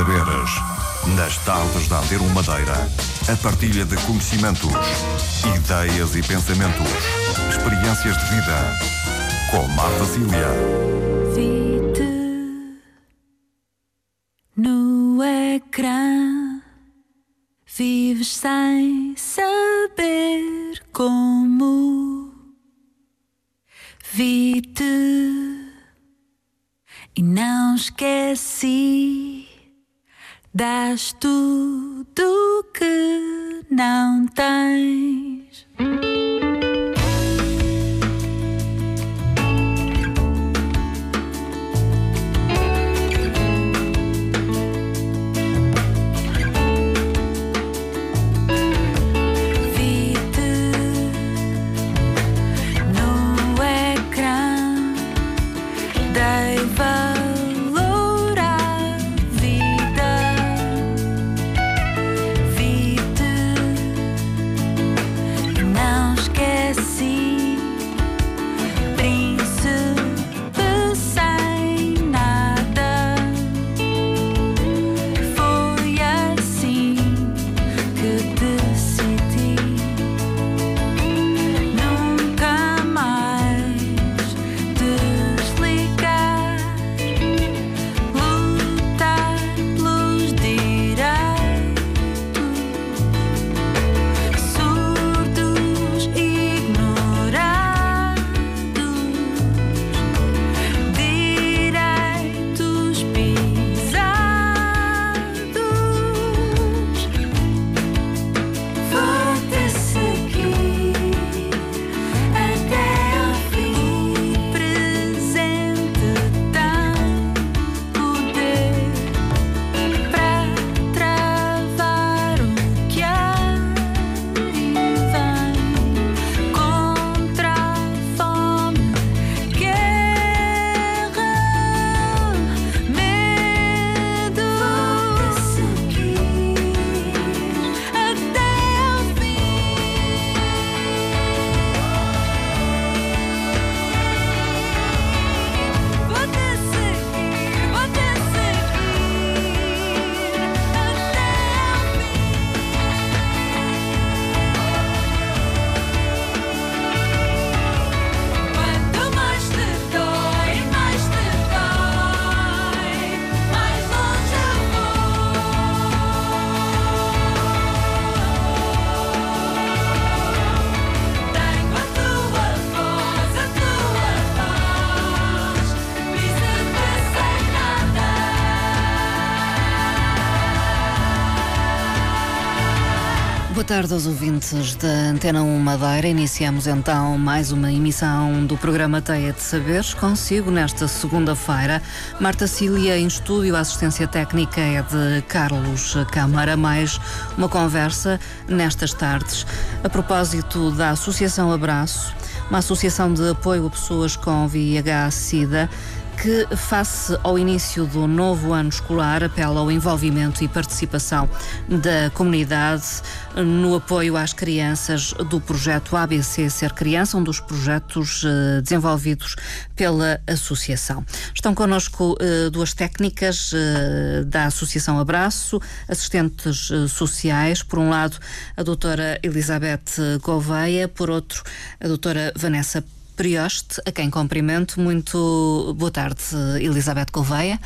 saberes. Nas tardes da Antero Madeira, a partilha de conhecimentos, ideias e pensamentos, experiências de vida. Com Marta Cília. Vi-te no ecrã, vives sem saber como. Vi-te e não esqueci. Das tudo que não tens. Boa tarde aos ouvintes da Antena 1 Madeira. Iniciamos então mais uma emissão do programa Teia de Saberes. Consigo nesta segunda-feira. Marta Cília em estúdio, a assistência técnica é de Carlos Câmara. Mais uma conversa nestas tardes a propósito da Associação Abraço, uma associação de apoio a pessoas com VIH-Sida que, face ao início do novo ano escolar, apela ao envolvimento e participação da comunidade no apoio às crianças do projeto ABC Ser Criança, um dos projetos eh, desenvolvidos pela associação. Estão connosco eh, duas técnicas eh, da Associação Abraço, assistentes sociais, por um lado a doutora Elizabeth Gouveia, por outro a doutora Vanessa Prioste, a quem cumprimento. Muito boa tarde, Elizabeth Gouveia.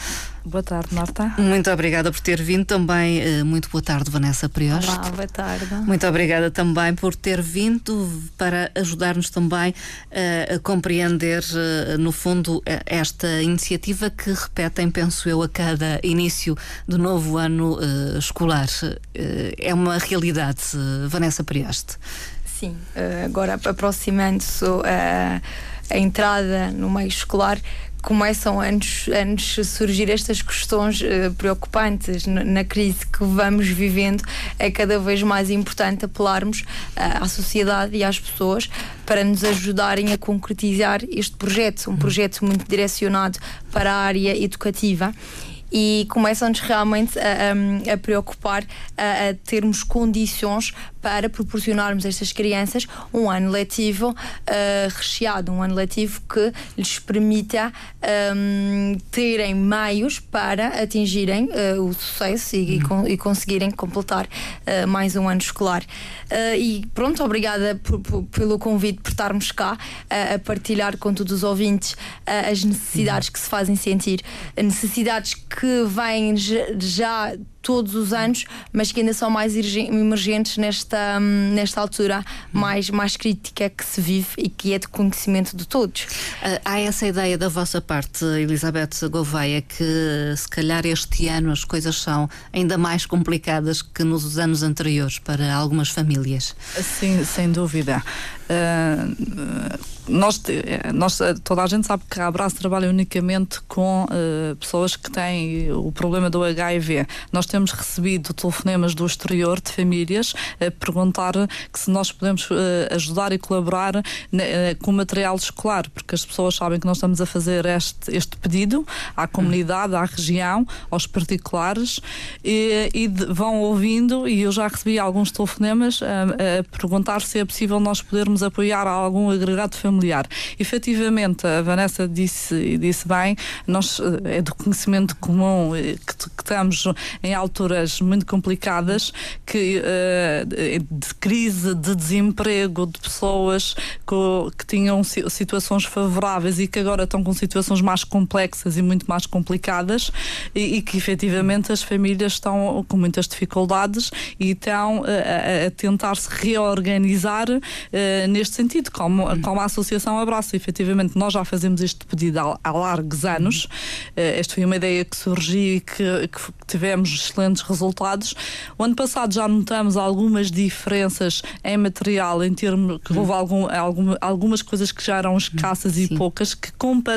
Boa tarde, Marta. Muito obrigada por ter vindo também. eh, Muito boa tarde, Vanessa Prioste. Olá, boa tarde. Muito obrigada também por ter vindo para ajudar-nos também eh, a compreender, eh, no fundo, esta iniciativa que repetem, penso eu, a cada início do novo ano escolar. É uma realidade, Vanessa Prioste. Sim, eh, agora aproximando-se eh, a entrada no meio escolar, começam a surgir estas questões eh, preocupantes na, na crise que vamos vivendo. É cada vez mais importante apelarmos eh, à sociedade e às pessoas para nos ajudarem a concretizar este projeto, um projeto muito direcionado para a área educativa. E começam-nos realmente a, a- a preocupar a, a termos condições para proporcionarmos a estas crianças um ano letivo eh, recheado, um ano letivo que lhes permita ehm, terem meios para atingirem eh, o sucesso e, e e conseguirem completar eh, mais um ano escolar. E pronto, obrigada por- por- pelo convite, por estarmos cá a partilhar com todos os ouvintes as necessidades que se fazem sentir, necessidades que vêm já todos os anos, mas que ainda são mais emergentes nesta, hum, nesta altura mais, mais crítica que se vive e que é de conhecimento de todos. Ah, Há essa ideia da vossa parte, Elizabeth Gouveia, que se calhar este ano as coisas são ainda mais complicadas que nos anos anteriores para algumas famílias. Sim, sem dúvida. Ah, nós, eh, nós, eh, toda a gente sabe que a Abraço trabalha unicamente com eh, pessoas que têm o problema do HIV. Nós temos recebido telefonemas do exterior de famílias a perguntar que se nós podemos eh, ajudar e colaborar ne- eh, com material escolar, porque as pessoas sabem que nós estamos a fazer este, este pedido à comunidade, à região, aos particulares e, e de- vão ouvindo e eu já recebi alguns telefonemas a, a perguntar se é possível nós podermos apoiar algum agregado familiar. Efetivamente, a Vanessa disse, disse bem, nós eh, é do conhecimento comum eh, que, que estamos em alturas muito complicadas, que eh, de crise, de desemprego, de pessoas que tinham si- situações favoráveis e que agora estão com situações mais complexas e muito mais complicadas e, e que efetivamente as famílias estão com muitas dificuldades e estão a, a tentar se reorganizar neste sentido, como, como a Associação Abraço. Efetivamente, nós já fazemos este pedido há, há largos anos. Eh, esta foi uma ideia que surgiu e que, que tivemos excelentes resultados. O ano passado já notamos algumas diferenças em material, em termos que houve algum, alguma- algumas coisas que já eram escassas e Sim. poucas, que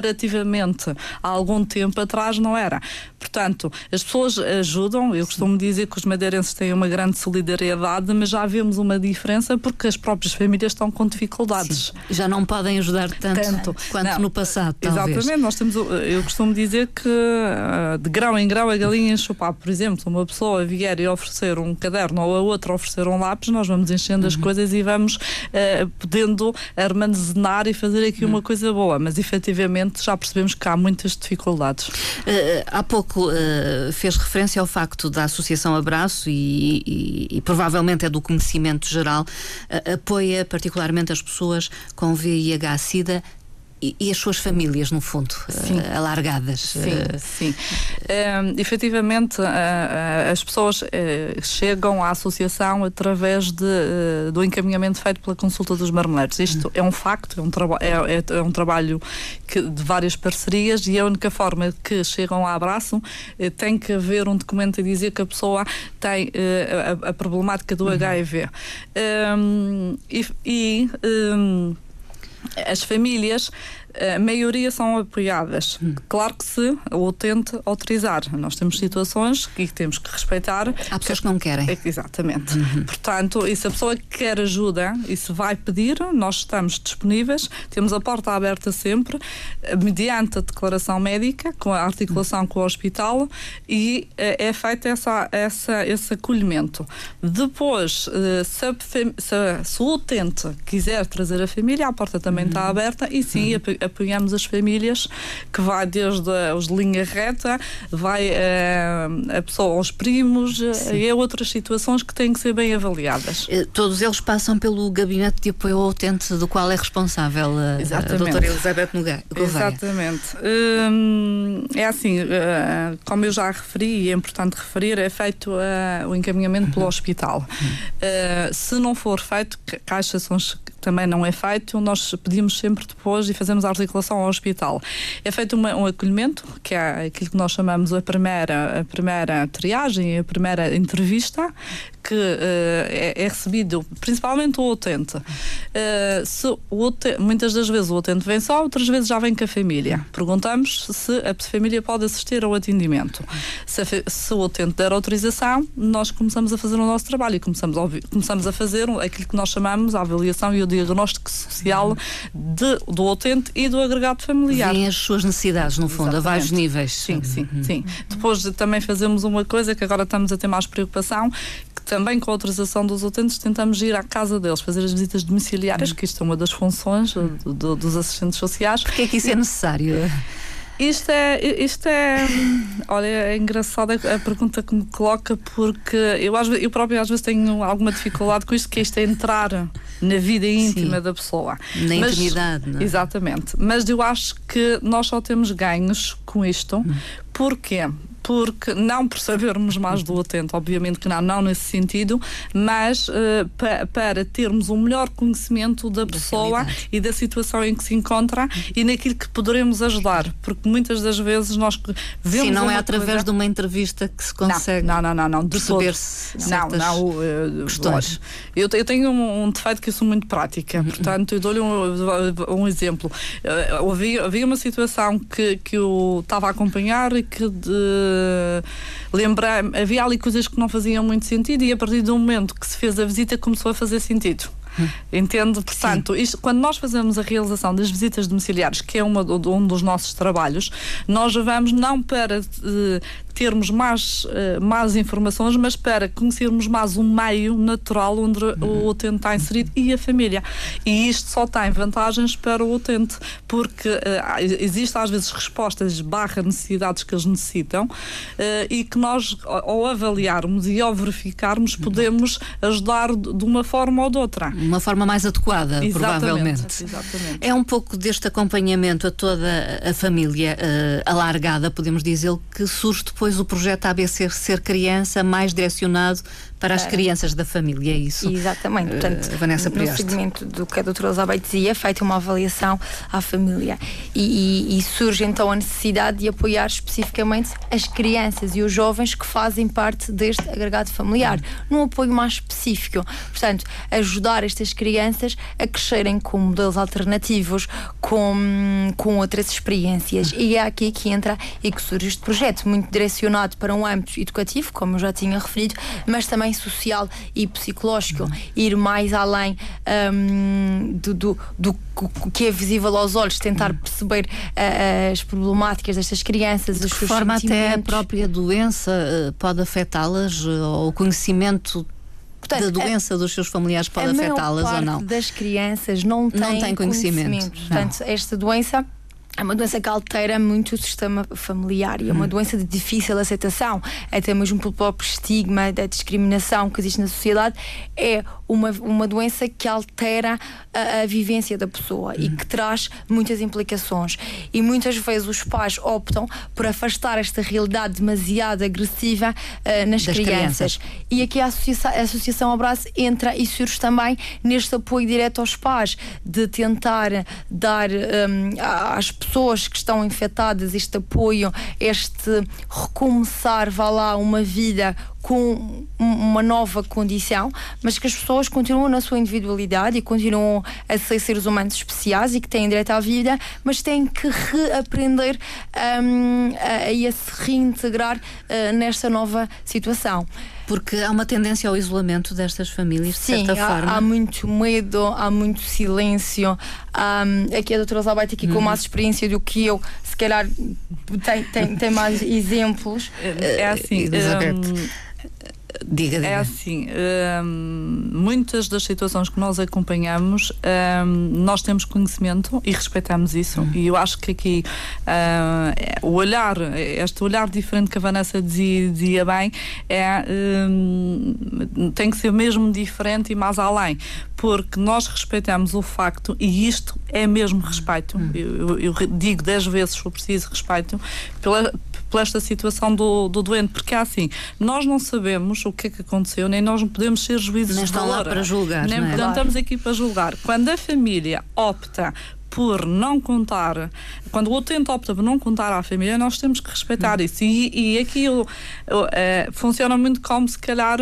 comparativamente há algum tempo atrás não era. Portanto, as pessoas ajudam, eu costumo dizer que os madeirenses têm uma grande solidariedade, mas já vemos uma diferença porque as próprias famílias estão com dificuldades. Já não podem ajudar tanto, Tanto. quanto Não. no passado, talvez. Exatamente, nós temos, eu costumo dizer que ah, de grau em grau a galinha enche o papo. Por exemplo, uma pessoa vier e oferecer um caderno ou a outra oferecer um lápis, nós vamos enchendo Uhum. as coisas e vamos ah, podendo armazenar e fazer aqui Uhum. uma coisa boa. Mas efetivamente já percebemos que há muitas dificuldades. Eh, há pouco eh, fez referência ao facto da Associação Abraço e, e- e provavelmente é do conhecimento geral, apoia particularmente as pessoas com VIH-Sida e, e as suas famílias, no fundo, eh, Sim. alargadas. Sim, Eh, sim. Ehm, efetivamente, ah, ah, as pessoas eh, chegam à associação através de, eh, do encaminhamento feito pela consulta dos marmeleiros. Isto é um facto, é um, é, é- é um trabalho que- de várias parcerias e a única forma que chegam a abraço eh, tem que haver um documento a dizer que a pessoa tem eh, a, a problemática do HIV. Ehm, e. e, ehm, as famílias, a maioria são apoiadas. Claro que se o utente autorizar. Nós temos situações que temos que respeitar. há pessoas que não querem. Exatamente. Portanto, e se a pessoa quer ajuda e se vai pedir, nós estamos disponíveis, temos a porta aberta sempre, eh, mediante a declaração médica, com a articulação com o hospital, e eh, é feito essa, essa, esse acolhimento. Depois, eh, se, a se a- se o utente quiser trazer a família, a porta também está aberta e sim, apo- apoiamos as famílias, que vai desde a- os de linha reta, vai eh, a pessoa aos primos eh, e a outras situações que têm que ser bem avaliadas. Eh, Todos eles passam pelo gabinete de apoio ao utente do qual é responsável a, a Exatamente. doutora Elizabeth Gouveia. Exatamente. Hum, é assim, como eu já referi, e é importante referir, é feito o encaminhamento pelo hospital. Eh, se não for feito, ca- caixações que também não é feito, nós pedimos sempre depois e fazemos a articulação ao hospital. É feito uma- um acolhimento, que é aquilo que nós chamamos a primeira, a primeira triagem, a primeira entrevista, que eh, é, é recebido principalmente o utente. Eh, se o ute- muitas das vezes o utente vem só, outras vezes já vem com a família. Perguntamos se a família pode assistir ao atendimento. Se, a se o utente der autorização, nós começamos a fazer o nosso trabalho e começamos a, começamos a fazer aquilo que nós chamamos a avaliação e o diagnóstico social de- do utente e do agregado familiar. Vêm as suas necessidades, no fundo, a vários Exatamente. níveis. Sim, sim, sim. Depois de- também fazemos uma coisa que agora estamos a ter mais preocupação, que também com a autorização dos utentes, tentamos ir à casa deles, fazer as visitas domiciliárias, que isto é uma das funções uh, do- do- dos assistentes sociais. Porquê é que isso é necessário? Isto é, isto é, olha, é engraçada a pergunta que me coloca porque eu, às eu própria às vezes tenho alguma dificuldade com isto, que isto é entrar na vida íntima Sim. da pessoa. Na intimidade, não é? Exatamente. Mas eu acho que nós só temos ganhos com isto. Porquê? Porque não por sabermos mais do utente, obviamente que não, não nesse sentido, mas eh, pa- para termos um melhor conhecimento da pessoa realidade. e da situação em que se encontra e naquilo que poderemos ajudar. Porque muitas das vezes nós vemos. Sim, não é através coisa- de uma entrevista que se não, consegue não, não, não, não, de todo. perceber-se Não, não. eh, questões. Eu, eu tenho um, um defeito que eu sou muito prática, portanto, eu dou-lhe um, um exemplo. Eh, Havia, havia uma situação que, que eu estava a acompanhar e que de, lembrei, havia ali coisas que não faziam muito sentido e a partir do momento que se fez a visita começou a fazer sentido. Entende? Portanto, isto, quando nós fazemos a realização das visitas domiciliares, que é uma, um dos nossos trabalhos, nós vamos não para eh, termos mais, eh, mais informações, mas para conhecermos mais o meio natural onde o utente está inserido e a família. E isto só tem vantagens para o utente, porque eh, existem às vezes respostas barra necessidades que eles necessitam eh, e que nós, ao avaliarmos e ao verificarmos, podemos ajudar de de uma forma ou de outra. Uma forma mais adequada, provavelmente. Exatamente. É um pouco deste acompanhamento a toda a família eh, alargada, podemos dizer, que surge depois o projeto ABC Ser Criança, mais direcionado para as crianças da família, é isso? Exatamente. Portanto, Eh, Vanessa no Prieste. segmento do que a doutora Elizabeth dizia, é feita uma avaliação à família e, e- e surge então a necessidade de apoiar especificamente as crianças e os jovens que fazem parte deste agregado familiar, num apoio mais específico. Portanto, ajudar estas crianças a crescerem com modelos alternativos, com, com outras experiências. E é aqui que entra e que surge este projeto, muito direcionado para um âmbito educativo, como eu já tinha referido, mas também social e psicológico. Ir mais além hum, do, do, do que é visível aos olhos, tentar perceber ah, as problemáticas destas crianças, os De que seus forma até a própria doença eh, pode afetá-las, ou o conhecimento Portanto, da a- doença dos seus familiares pode a afetá-las ou não? das crianças não tem, Não tem conhecimento, Portanto, esta doença é uma doença que altera muito o sistema familiar e é uma Hum. doença de difícil aceitação, até mesmo pelo próprio estigma da discriminação que existe na sociedade. É uma, uma doença que altera a, a vivência da pessoa e Hum. que traz muitas implicações. E muitas vezes os pais optam por afastar esta realidade demasiado agressiva ah, nas crianças. crianças. E aqui a Associação, a Associação Abraço entra e surge também neste apoio direto aos pais, de tentar dar a- às pessoas que estão infectadas este apoio, este recomeçar, vá lá, uma vida com um- uma nova condição, mas que as pessoas continuam na sua individualidade e continuam a ser seres humanos especiais e que têm direito à vida, mas têm que reaprender hum, a, a se reintegrar ah, nesta nova situação. Porque há uma tendência ao isolamento destas famílias, de Sim, certa há, forma. há muito medo, há muito silêncio. Hum, aqui a doutora Elizabeth aqui Uhum. com mais experiência do que eu, se calhar tem, tem, tem mais exemplos. É é assim. Elizabeth. Diga, diga. É assim, hum, muitas das situações que nós acompanhamos, hum, nós temos conhecimento e respeitamos isso. E eu acho que aqui hum, o olhar, este olhar diferente que a Vanessa dizia, dizia bem, é, tem que ser mesmo diferente e mais além. Porque nós respeitamos o facto, e isto é mesmo respeito, eu, eu- eu digo dez vezes se for preciso respeito, pela, pela esta situação do, do doente, porque é assim, nós não sabemos o que é que aconteceu, nem nós não podemos ser juízes Nem de estão lá valor. para julgar, Nem não é? estamos aqui para julgar. Quando a família opta por não contar, quando o utente opta por não contar à família, nós temos que Hum. respeitar isso. E, e aqui eu- eu, eh, funciona muito como, se calhar,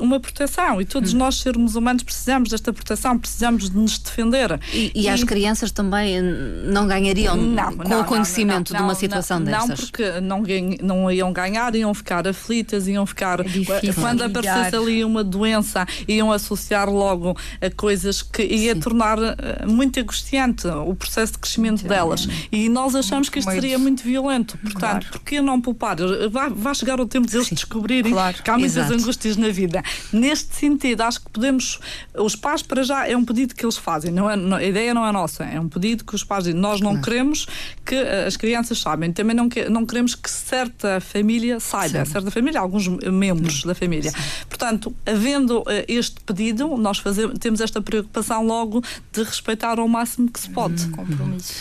uma proteção. E Hum. todos nós, seres humanos, precisamos desta proteção, precisamos de nos defender. E, e as crianças também eh, não ganhariam com o conhecimento de uma situação não, destas? Não, porque não, ganha- não iam ganhar, iam ficar aflitas, iam ficar. É difícil quando aparecesse ali uma doença, iam associar logo a coisas que ia tornar eh, muito angustiante o processo de crescimento delas. E nós achamos que isto seria muito violento. Portanto, Claro. porquê não poupar? Vai, vai chegar o tempo deles descobrirem Claro. que há muitas Exato. angústias na vida. Neste sentido, acho que podemos. Os pais, para já, é um pedido que eles fazem. Não é, não- a ideia não é nossa. É um pedido que os pais dizem. Nós não queremos que eh, as crianças saibam. Também não, que- não queremos que certa família saiba. Certa família, alguns membros da família. Portanto, havendo eh, este pedido, nós fazemos, temos esta preocupação logo de respeitar ao máximo que se pode. Compromisso.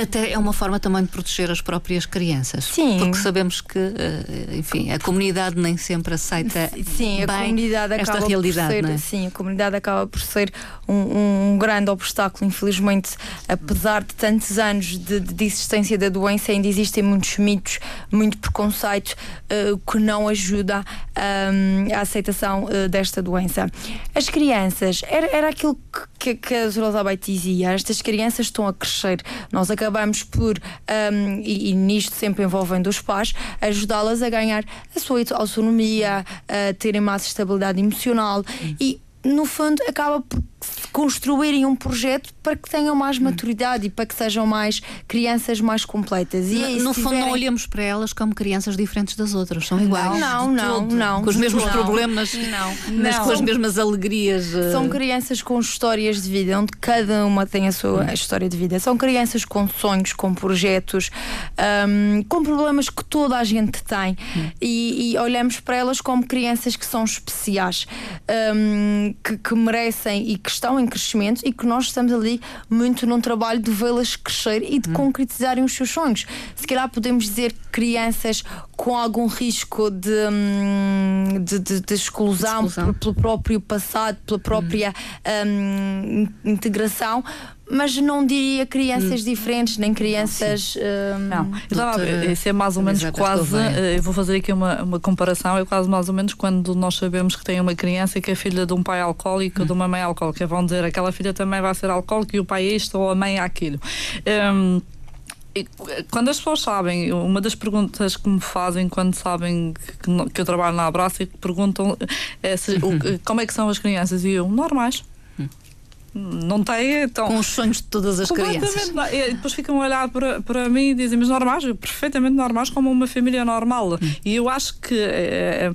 Até é uma forma também de proteger as próprias crianças. Sim. Porque sabemos que, eh, enfim, a comunidade nem sempre aceita Sim, a bem comunidade esta acaba realidade, por ser, é? sim, a comunidade acaba por ser um, um grande obstáculo, infelizmente, apesar de tantos anos de, de existência da doença, ainda existem muitos mitos, muito preconceito eh, que não ajuda hum, a aceitação eh, desta doença. As crianças, era, era aquilo que, que, que a. Elizabeth dizia, estas crianças estão a crescer. Nós acabamos por, hum, e, e nisto sempre envolvendo os pais, ajudá-las a ganhar a sua autonomia, a terem mais estabilidade emocional. E no fundo acaba por construírem um projeto para que tenham mais maturidade e para que sejam mais crianças mais completas. E no se fundo, não tiverem- olhamos para elas como crianças diferentes das outras, são iguais. Não, não, todo, não, Com os mesmos todo. problemas, Não, mas não. com as mesmas alegrias. eh, São crianças com histórias de vida, onde cada uma tem a sua história de vida. São crianças com sonhos, com projetos, hum, com problemas que toda a gente tem. E, e olhamos para elas como crianças que são especiais, hum, que, que merecem e que estão em crescimento e que nós estamos ali muito num trabalho de vê-las crescer e de concretizarem os seus sonhos. Se calhar podemos dizer que crianças com algum risco de, hum, de, de- de exclusão, exclusão. pelo próprio passado, pela própria hum, integração, mas não diria crianças diferentes, nem crianças. hum, Não, Doutora isso é mais ou menos quase. Eh, Eu vou fazer aqui uma, uma comparação. É quase mais ou menos quando nós sabemos que tem uma criança que é filha de um pai alcoólico ou de uma mãe alcoólica. Vão dizer aquela filha também vai ser alcoólica e o pai é isto ou a mãe é aquilo. Hum, quando as pessoas sabem, uma das perguntas que me fazem quando sabem que, que eu trabalho na Abraça é que perguntam é se- o como é que são as crianças e eu, normais. Não tem, então. Com os sonhos de todas as crianças. E depois ficam a olhar para, para mim e dizem, mas normais, perfeitamente normais, como uma família normal. E eu acho que eh, eh,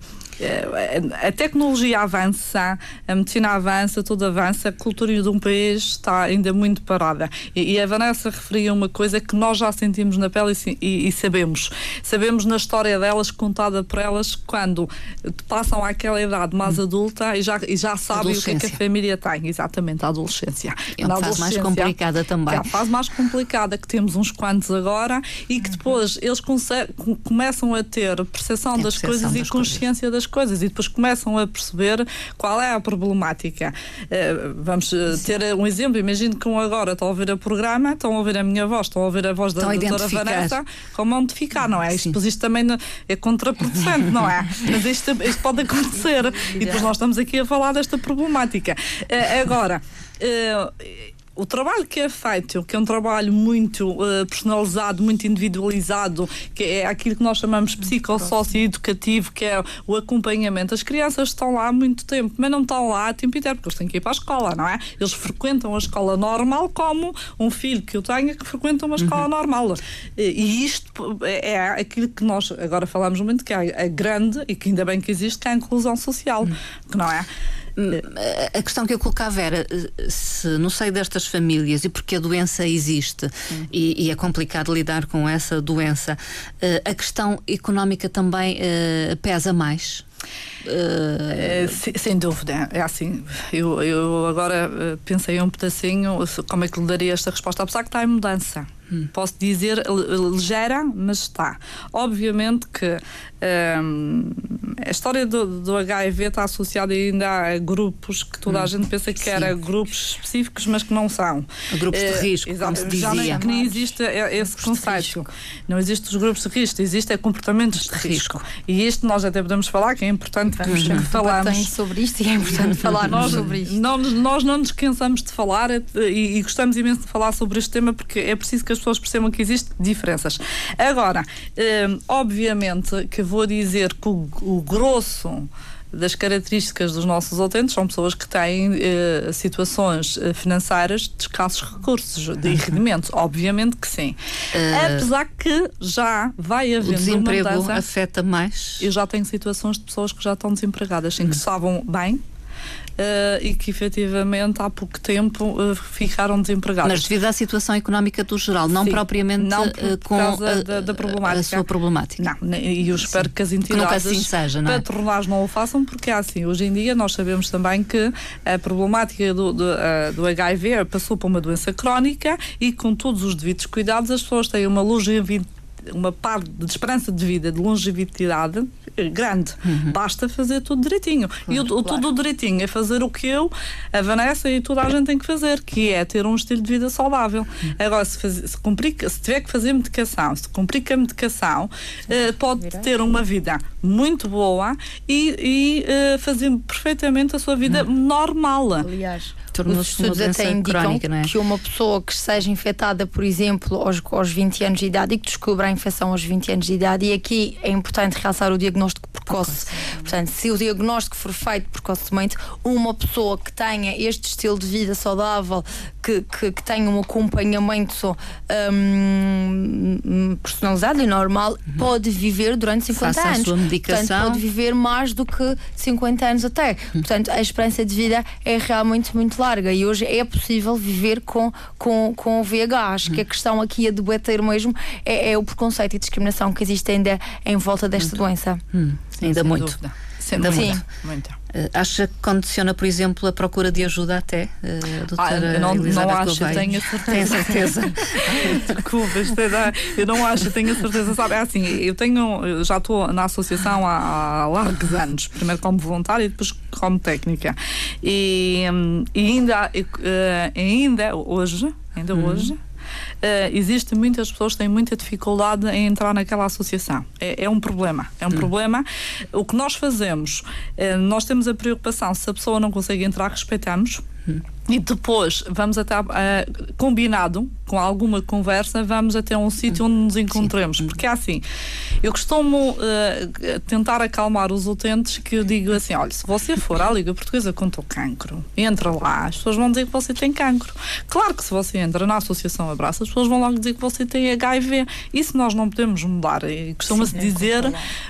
a tecnologia avança, a medicina avança, tudo avança, a cultura de um país está ainda muito parada. E, e a Vanessa referia uma coisa que nós já sentimos na pele e, e- e sabemos. Sabemos na história delas, contada por elas, quando passam àquela idade mais adulta e já, e já sabem o que é que a família tem. Exatamente, a adolescência. É uma fase mais complicada também. é a fase mais complicada que temos uns quantos agora e que depois eles começam a ter percepção das percepção coisas e das consciência das coisas e depois começam a perceber qual é a problemática. Eh, vamos eh, ter um exemplo. Imagino que um agora estão a ouvir o programa, estão a ouvir a minha voz, estão a ouvir a voz da doutora. Vanessa, como identificar, não é? Isto, depois isto também é contraproducente, não é? Mas isto, isto pode acontecer e depois nós estamos aqui a falar desta problemática. Eh, agora, o trabalho que é feito, que é um trabalho muito eh, personalizado, muito individualizado, que é aquilo que nós chamamos de psicossócio-educativo, que é o acompanhamento. As crianças estão lá há muito tempo, mas não estão lá a tempo inteiro, porque eles têm que ir para a escola, não é? Eles frequentam a escola normal como um filho que eu tenho que frequenta uma escola normal. E, isto é é aquilo que nós agora falamos muito, que é a grande, e que ainda bem que existe, que é a inclusão social, que não é? A- A questão que eu colocava era eh, se no seio destas famílias e porque a doença existe e, e é complicado lidar com essa doença, eh, a questão económica também eh, pesa mais. Eh, É, se- sem dúvida, é assim. Eu, eu agora pensei um pedacinho como é que lhe daria esta resposta, apesar que está em mudança. Posso dizer li- ligeira, mas está. Obviamente que ehm, a história do, do HIV está associada ainda a grupos que toda a gente pensa que era grupos específicos, mas que não são. Grupos de Eh, risco, exato, como se já nem- dizia. que nem existe esse conceito. Não existe os grupos de risco, existe é comportamentos de risco. E isto nós até podemos falar, que é importante que, que falamos. sobre isto e é importante falarmos sobre isto. não, nós não nos cansamos de falar eh, e, e gostamos imenso de falar sobre este tema porque é preciso que as pessoas percebam que existem diferenças. Agora, eh, obviamente que vou dizer que o, o grosso das características dos nossos utentes são pessoas que têm eh, situações eh, financeiras de escassos recursos de rendimentos. Obviamente que sim. Apesar que já vai O havendo desemprego mudança. afeta mais? Eu já tenho situações de pessoas que já estão desempregadas, sim, que estavam bem. Eh, e que efetivamente há pouco tempo eh, ficaram desempregadas. Mas devido à situação económica do geral, não Sim, propriamente não eh, por com causa a, da- da problemática. a sua problemática. Não, e eu espero que as entidades assim seja, não é? patronais não o façam, porque é assim, hoje em dia nós sabemos também que a problemática do, do, do HIV passou para uma doença crónica e com todos os devidos cuidados as pessoas têm uma longevidade uma parte de esperança de vida, de longevidade grande. Uhum. Basta fazer tudo direitinho. e o, o tudo direitinho é fazer o que eu, a Vanessa e toda a gente tem que fazer, que é ter um estilo de vida saudável. Uhum. Agora, se, faz- se cumprir, se tiver que fazer medicação, se cumprir com a medicação, eh, pode ter uma vida muito boa e, e, eh, fazer perfeitamente a sua vida Uhum. normal. Aliás, Tornou-se uma estudos doença até indicam crónica, não é? que uma pessoa que seja infectada, por exemplo, aos, aos 20 anos de idade e que descubra a infecção aos 20 anos de idade, e aqui é importante realçar o diagnóstico precoce. Portanto, se o diagnóstico for feito precocemente, uma pessoa que tenha este estilo de vida saudável, que, que, que tenha um acompanhamento hum, personalizado e normal, pode viver durante 50 Uhum. Faça a anos. sua medicação. Portanto, pode viver mais do que 50 anos até. Portanto, a esperança de vida é realmente muito larga e hoje é possível viver com, com, com o VH. Acho que a questão aqui a debater mesmo é, é o preconceito e discriminação que existe ainda em volta desta doença. Hum, ainda Sem muito. dúvida. Ainda muito. Muito. Eh, acha que condiciona, por exemplo, a procura de ajuda até, eh, doutora Ah, não- não acho, Gouveia? tenho a certeza. Certeza. Desculpa, é eu não acho, tenho a certeza, sabe? É assim, eu tenho, eu já estou na associação há, há largos anos, primeiro como voluntária e depois como técnica. E, hum, e ainda, eh, ainda hoje, ainda hoje. Eh, existem muitas pessoas que têm muita dificuldade em entrar naquela associação. É, é um problema. É um problema. O que nós fazemos, eh, nós temos a preocupação, se a pessoa não consegue entrar, respeitamos. E depois vamos até eh, combinado com alguma conversa, vamos até um sítio onde nos encontremos. Porque é assim, eu costumo eh, tentar acalmar os utentes que eu digo assim: olha, se você for à Liga Portuguesa contra o cancro, entra lá, as pessoas vão dizer que você tem cancro. Claro que se você entra na Associação Abraço, as pessoas vão logo dizer que você tem HIV. Isso nós não podemos mudar. E Costuma-se dizer.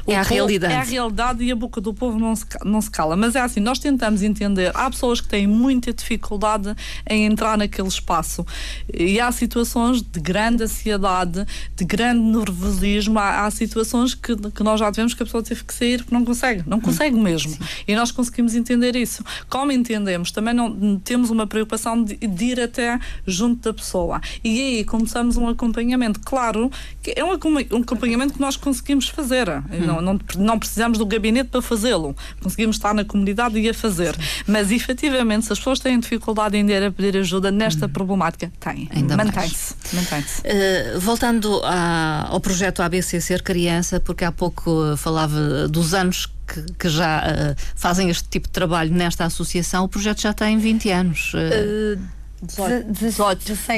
o É a realidade. É a realidade e a boca do povo não se, não se cala. Mas é assim, nós tentamos entender. Há pessoas que têm muita dificuldade em entrar naquele espaço. E há situações de grande ansiedade, de grande nervosismo. Há, há situações que, que nós já tivemos que a pessoa teve que sair porque não consegue. Não consegue mesmo. E nós conseguimos entender isso. Como entendemos, também não temos uma preocupação de, de ir até junto da pessoa. E aí começamos um acompanhamento. Claro que é um, acompa- um acompanhamento que nós conseguimos fazer. Não, não, não precisamos do gabinete para fazê-lo. Conseguimos estar na comunidade e a fazer. Mas efetivamente, se as pessoas têm dificuldade em ir a pedir ajuda nesta problemática, têm. Ainda mais. Mantém-se. Mantém-se. Eh, voltando à- ao projeto ABC Ser Criança, porque há pouco eh, falava dos anos que, que já eh, fazem este tipo de trabalho nesta associação, o projeto já tem 20 anos. eh, 18.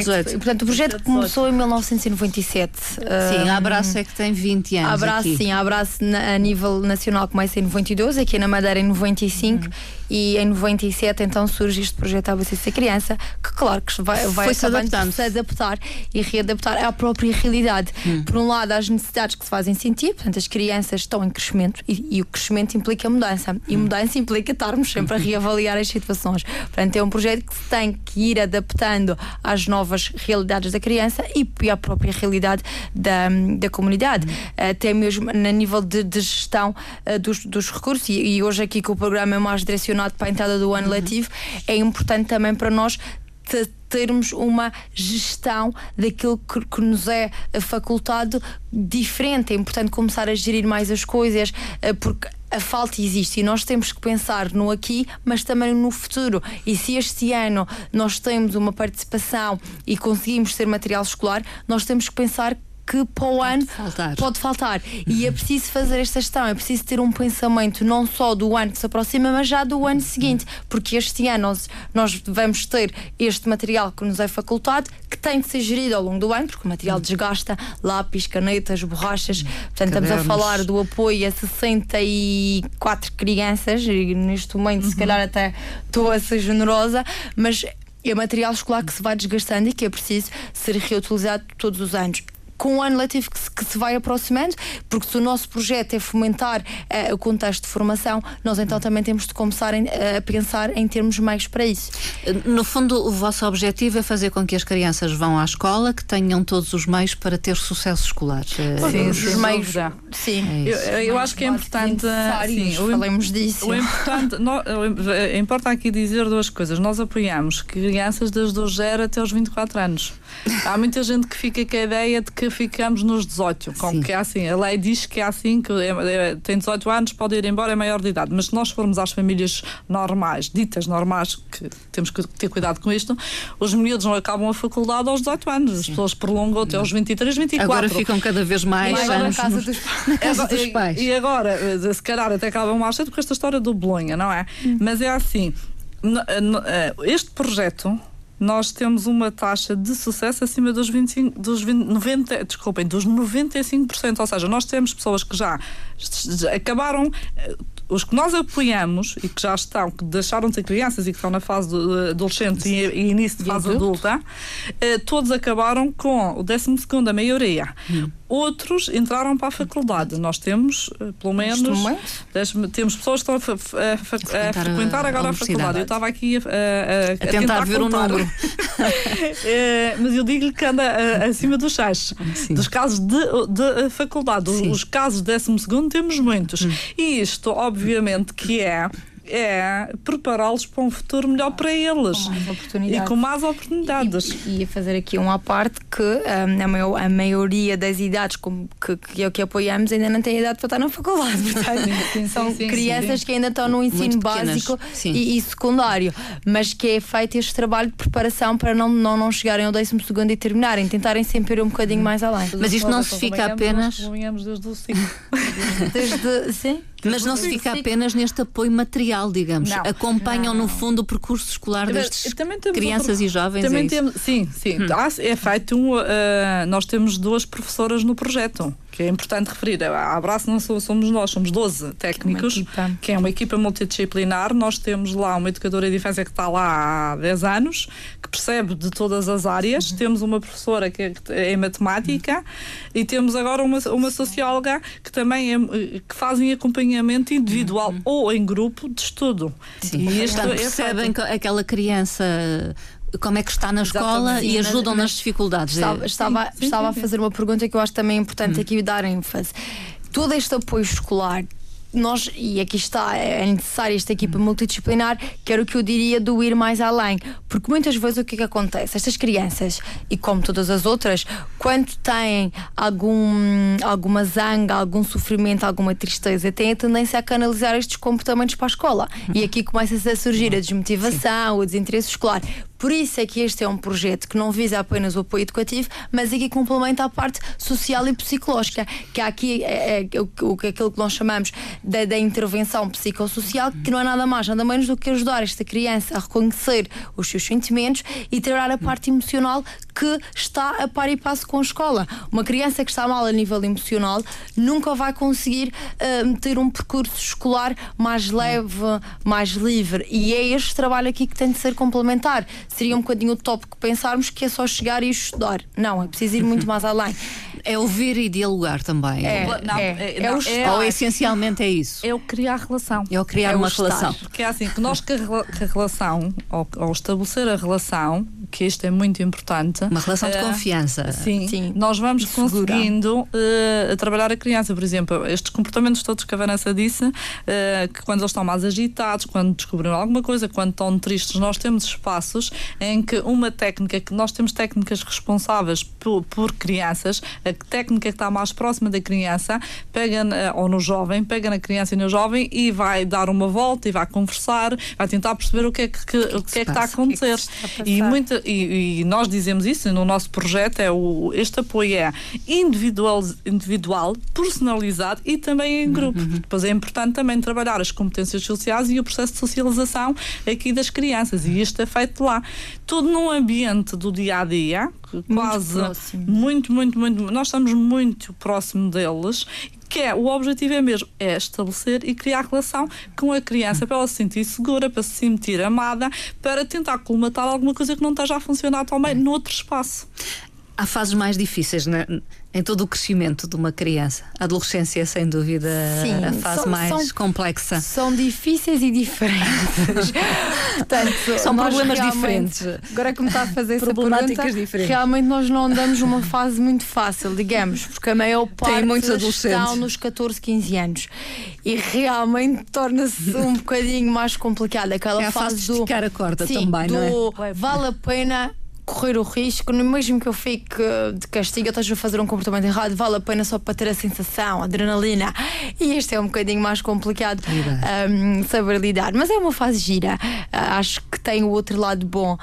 18. Portanto, o projeto começou em 1997. sim, a Abraço é que tem 20 anos. A Abraço, aqui. sim, a Abraço a nível nacional começa em 92, aqui na Madeira em 95 e em 97 então surge este projeto ABCC Criança, que claro que vai, vai acabando adaptando. se adaptar e readaptar à própria realidade. Por um lado, às necessidades que se fazem sentir, portanto, as crianças estão em crescimento e, e o crescimento implica mudança. E mudança implica estarmos sempre a reavaliar as situações. Portanto, é um projeto que se tem que ir adaptando às novas realidades da criança e à própria realidade da, da comunidade, até mesmo na nível de, de gestão eh, dos, dos recursos. E, e hoje, aqui, que o programa é mais direcionado para a entrada do ano letivo, é importante também para nós termos uma gestão daquilo que, que nos é facultado diferente. É importante começar a gerir mais as coisas, eh, porque a falta existe e nós temos que pensar no aqui, mas também no futuro. E se este ano nós temos uma participação e conseguimos ser material escolar, nós temos que pensar que para o ano faltar. pode faltar. E é preciso fazer esta gestão, é preciso ter um pensamento não só do ano que se aproxima, mas já do ano seguinte, porque este ano nós, nós vamos ter este material que nos é facultado, que tem de ser gerido ao longo do ano, porque o material desgasta lápis, canetas, borrachas. Portanto, estamos a Cadernos. falar do apoio a 64 crianças, e neste momento, se calhar, até estou a ser generosa, mas é material escolar que se vai desgastando e que é preciso ser reutilizado todos os anos. Com o ano letivo que se, que se vai aproximando, porque se o nosso projeto é fomentar eh, o contexto de formação, nós então também temos de começar em- a pensar em termos meios para isso. No fundo, o vosso objetivo é fazer com que as crianças vão à escola, que tenham todos os meios para ter sucesso escolar. Eh, Sim, os meios. dúvida. Sim. Eu, eu acho que é importante. sim, o im- falemos disso. O importante, o eh, importa aqui dizer duas coisas. Nós apoiamos crianças desde os 0 até os 24 anos. Há muita gente que fica com a ideia de que ficamos nos 18, com Sim. que é assim. A lei diz que é assim, que é- é- tem 18 anos, pode ir embora, é maior de idade. Mas se nós formos às famílias normais, ditas normais, que temos que ter cuidado com isto, os miúdos não acabam a faculdade aos 18 anos. As pessoas prolongam até aos 23, 24. Agora ficam cada vez mais na anos casa nos- dos pais. na casa Agora- dos pais. E, e agora, eh, se calhar até acabam mais cedo com esta história do Bolonha, não é? Mas é assim, eh, este projeto. Nós temos uma taxa de sucesso acima dos 25, dos 20, 90, desculpem, dos 95%, ou seja, nós temos pessoas que já acabaram eh, os que nós apoiamos e que já estão, que deixaram de ser crianças e que estão na fase do- de adolescente e, e início de fase adulto. adulta, eh, todos acabaram com o 12 a maioria. Hum. Outros entraram para a faculdade. Nós temos, eh, pelo menos, temos pessoas que estão a, a a frequentar a- frequentar agora a, faculdade. Eu estava aqui a, a- a- a tentar ver o contar. número. Eh, mas eu digo-lhe que anda eh, acima dos 6. Sim. Dos casos de, de faculdade. Sim. Hum. Os casos de 12 temos muitos. E isto, obviamente, que é. É prepará-los para um futuro melhor para eles mais e com mais oportunidades. E, e a fazer aqui um à parte que hum, a, maior- a maioria das idades como que, que, que apoiamos ainda não tem idade para estar na faculdade. Portanto, sim, são sim, sim, crianças sim. que ainda estão no ensino básico sim. e, e secundário, mas que é feito este trabalho de preparação para não, não, não chegarem ao 12 e terminarem, tentarem sempre ir um bocadinho mais além. Mas isto não se fica apenas- nós desde o 5. Desde, sim? Mas não se fica apenas neste apoio material, digamos. Não. Acompanham, no fundo, o percurso escolar Mas destes também crianças outro- e jovens. Também é isso? Hum. temos, sim, sim. Há- é feito um. ah, nós temos duas professoras no projeto, que é importante referir. A Abraço não somos nós, somos 12 técnicos, equipa. que é uma equipa multidisciplinar. Nós temos lá uma educadora de infância que está lá há 10 anos, que percebe de todas as áreas. Uhum. Temos uma professora que é é em matemática e temos agora uma, uma socióloga que também é, que fazem acompanhamento individual ou em grupo de estudo. Uhum. Sim. E isto é percebem que aquela criança como é que está na escola Exatamente. e Sim, ajudam nas dificuldades. Estava, É- estava, sim, estava sim, a fazer uma pergunta que eu acho também Hum. importante aqui dar ênfase. Todo este apoio escolar. Nós, e aqui está, é necessária esta equipa multidisciplinar, que era o que eu diria do ir mais além. Porque muitas vezes o que é que acontece? Estas crianças, e como todas as outras, quando têm algum, alguma zanga, algum sofrimento, alguma tristeza, têm a tendência a canalizar estes comportamentos para a escola. E aqui começa a surgir a desmotivação, o desinteresse escolar. Por isso é que este é um projeto que não visa apenas o apoio educativo, mas aqui complementa a parte social e psicológica, que há aqui é, é, o, aquilo que nós chamamos da, da intervenção psicossocial, que não é nada mais, nada menos do que ajudar esta criança a reconhecer os seus sentimentos e trabalhar a parte emocional que está a par e passo com a escola. Uma criança que está mal a nível emocional nunca vai conseguir ah, ter um percurso escolar mais leve, mais livre. E é este trabalho aqui que tem de ser complementar. Seria um bocadinho utópico pensarmos que é só chegar e estudar. Não, é preciso ir muito mais além. É ouvir e dialogar também. É, Não, é, é- é não, o é- estar. Ou essencialmente é isso. É o criar relação. É o criar É o uma estar. relação. Porque é assim, que nós que a, rela- que a relação, ou, ou estabelecer a relação, que isto é muito importante. Uma relação de eh, confiança. Sim, Sim. nós vamos segura. conseguindo eh, trabalhar a criança, por exemplo, estes comportamentos todos que a Vanessa disse, eh, que quando eles estão mais agitados, quando descobriram alguma coisa, quando estão tristes, nós temos espaços em que uma técnica, que nós temos técnicas responsáveis por, por crianças, a a técnica que está mais próxima da criança, pega na- ou no jovem, pega na criança e no jovem e vai dar uma volta e vai conversar, vai tentar perceber o que é que, que- o que é que está a acontecer. Que é que se está a e, muita, e, e nós dizemos isso no nosso projeto, é o, este apoio é individual, individual, personalizado e também em grupo. Depois é importante também trabalhar as competências sociais e o processo de socialização aqui das crianças. E isto é feito lá. Tudo num ambiente do dia a dia, quase próximo. muito, muito, muito. Nós estamos muito próximo deles. Que é, o objetivo é mesmo é estabelecer e criar relação com a criança para ela se sentir segura, para se sentir amada, para tentar colmatar alguma coisa que não esteja a funcionar também noutro espaço. Há fases mais difíceis na- em todo o crescimento de uma criança. A adolescência é, sem dúvida, Sim, a fase são- mais são- complexa. São difíceis e diferentes. Portanto, São problemas diferentes. Agora que me está a fazer essa Problemáticas pergunta, diferentes. realmente nós não andamos numa fase muito fácil, digamos, porque a maior parte muitos adolescentes. estão nos 14, 15 anos e realmente torna-se um bocadinho mais complicado aquela É fase de do esticar a corda Sim, também, do não é? vale a pena correr o risco, mesmo que eu fique eh, de castigo, eu esteja a fazer um comportamento errado, vale a pena só para ter a sensação, a adrenalina. E este é um bocadinho mais complicado um, saber lidar. Mas é uma fase gira. Ah, acho que tem o outro lado bom,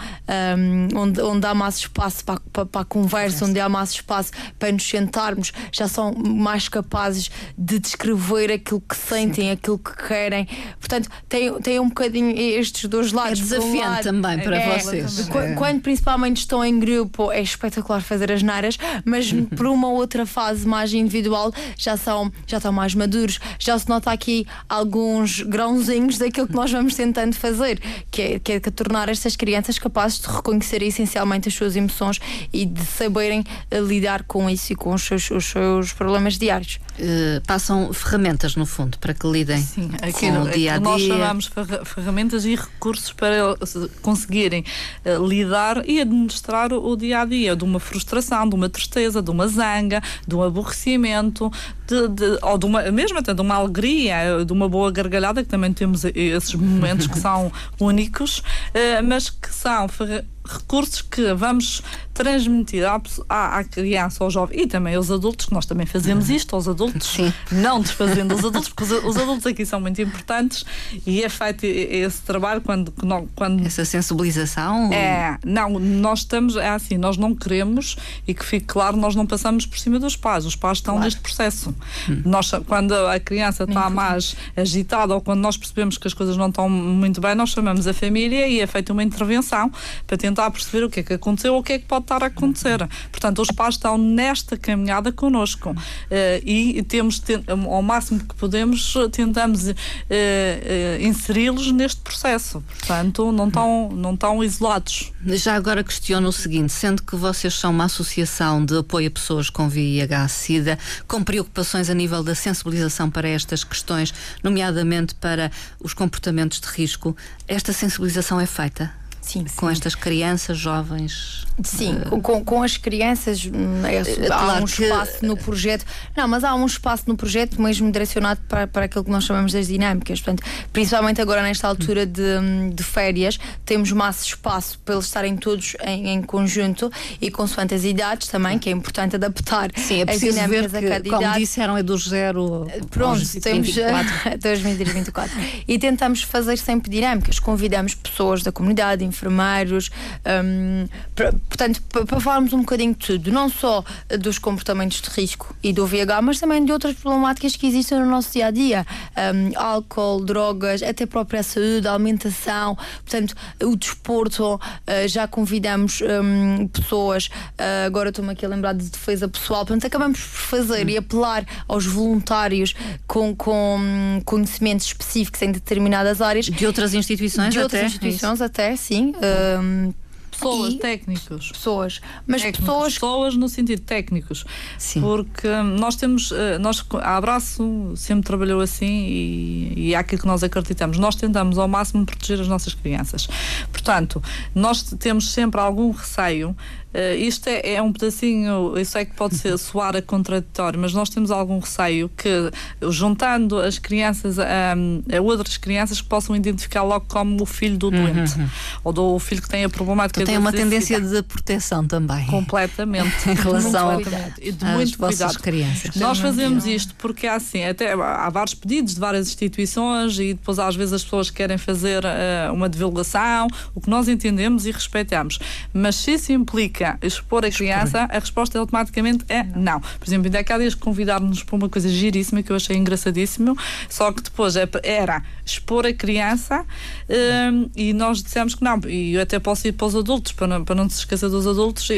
um, onde, onde há mais espaço para, para, para a conversa, onde há mais espaço para nos sentarmos, já são mais capazes de descrever aquilo que sentem, aquilo que querem. Portanto, tem, tem um bocadinho estes dois É lados. Um desafiante lado, também para é, vocês. É. Quando principalmente estão em grupo, é espetacular fazer as neiras, mas Uhum. por uma outra fase mais individual já são já estão mais maduros, já se nota aqui alguns grãozinhos daquilo que nós vamos tentando fazer, que é, que é tornar estas crianças capazes de reconhecer essencialmente as suas emoções e de saberem eh, lidar com isso e com os seus, os seus problemas diários. Eh, passam ferramentas, no fundo, para que lidem Sim, com aquilo, o dia a aquilo nós dia. chamamos ferra- ferramentas e recursos para eles conseguirem eh, lidar e administrar o, o dia a dia de uma frustração, de uma tristeza, de uma zanga, de um aborrecimento, de, de- ou de uma, mesmo até de uma alegria, de uma boa gargalhada, que também temos esses momentos que são únicos, eh, mas que são recursos que vamos transmitir à, à, à criança, ao jovem e também aos adultos, que nós também fazemos isto aos adultos, Sim. não desfazendo os adultos, porque os, os adultos aqui são muito importantes e é feito esse trabalho quando, quando, quando Essa sensibilização. é, não, nós estamos, é assim, nós não queremos, e que fique claro, nós não passamos por cima dos pais, os pais estão neste processo. Nós, quando a criança está mais agitada ou quando nós percebemos que as coisas não estão muito bem, nós chamamos a família e é feita uma intervenção para tentar perceber o que é que aconteceu ou o que é que pode estar a acontecer. Portanto, os pais estão nesta caminhada connosco eh, e temos, ao máximo que podemos, tentamos eh, eh, inseri-los neste processo. Portanto, não estão, não estão isolados. Já agora questiono o seguinte: sendo que vocês são uma associação de apoio a pessoas com VIH-Sida, com preocupações a nível da sensibilização para estas questões, nomeadamente para os comportamentos de risco, esta sensibilização é feita? Sim, Com estas crianças, jovens? Sim, com, com as crianças hum, é, há claro um que- espaço no projeto. Não, mas há um espaço no projeto mesmo direcionado para, para aquilo que nós chamamos das dinâmicas. Portanto, principalmente agora nesta altura de, hum, de férias, temos mais espaço para eles estarem todos em, em conjunto e consoante as idades também, que é importante adaptar Sim, é as preciso ver dinâmicas a que, cada como idade. disseram, é do zero Pronto, aos temos 24. 2024. E tentamos fazer sempre dinâmicas. Convidamos pessoas da comunidade, enfermeiros, hum, pra- portanto, pa- para falarmos um bocadinho de tudo, não só dos comportamentos de risco e do VIH, mas também de outras problemáticas que existem no nosso dia a dia: Hum, álcool, drogas, até a própria saúde, a alimentação, portanto, o desporto. uh, já convidamos hum, pessoas, uh, agora estou-me aqui a lembrar de defesa pessoal, portanto, acabamos por fazer e apelar aos voluntários com, com hum, conhecimentos específicos em determinadas áreas. De outras instituições De outras até? instituições até, sim. Hum, Pessoas, E- técnicos. pessoas. Mas Técnicos, pessoas pessoas no sentido técnicos. Sim. Porque hum, nós temos, eh, nós, a Abraço sempre trabalhou assim e, e é aquilo que nós acreditamos. Nós tentamos ao máximo proteger as nossas crianças. Portanto, nós temos sempre algum receio Eh, isto é, é um pedacinho, isso é que pode ser, soar a contraditório, mas nós temos algum receio que, juntando as crianças a, a outras crianças que possam identificar logo como o filho do doente ou do filho que tem a problemática Uhum. Tem uma tendência de proteção também. Completamente. Em relação Muito cuidado. De às muito vossas cuidado. crianças. Nós fazemos isto porque há assim, até há vários pedidos de várias instituições e depois às vezes as pessoas querem fazer eh, uma divulgação, o que nós entendemos e respeitamos. Mas se isso implica expor a criança, a resposta automaticamente é não. Por exemplo, ainda há dias convidaram-nos para uma coisa giríssima que eu achei engraçadíssimo, só que depois é- era expor a criança eh, e nós dissemos que não. E eu até posso ir para os adultos, para não, para não se esquecer dos adultos.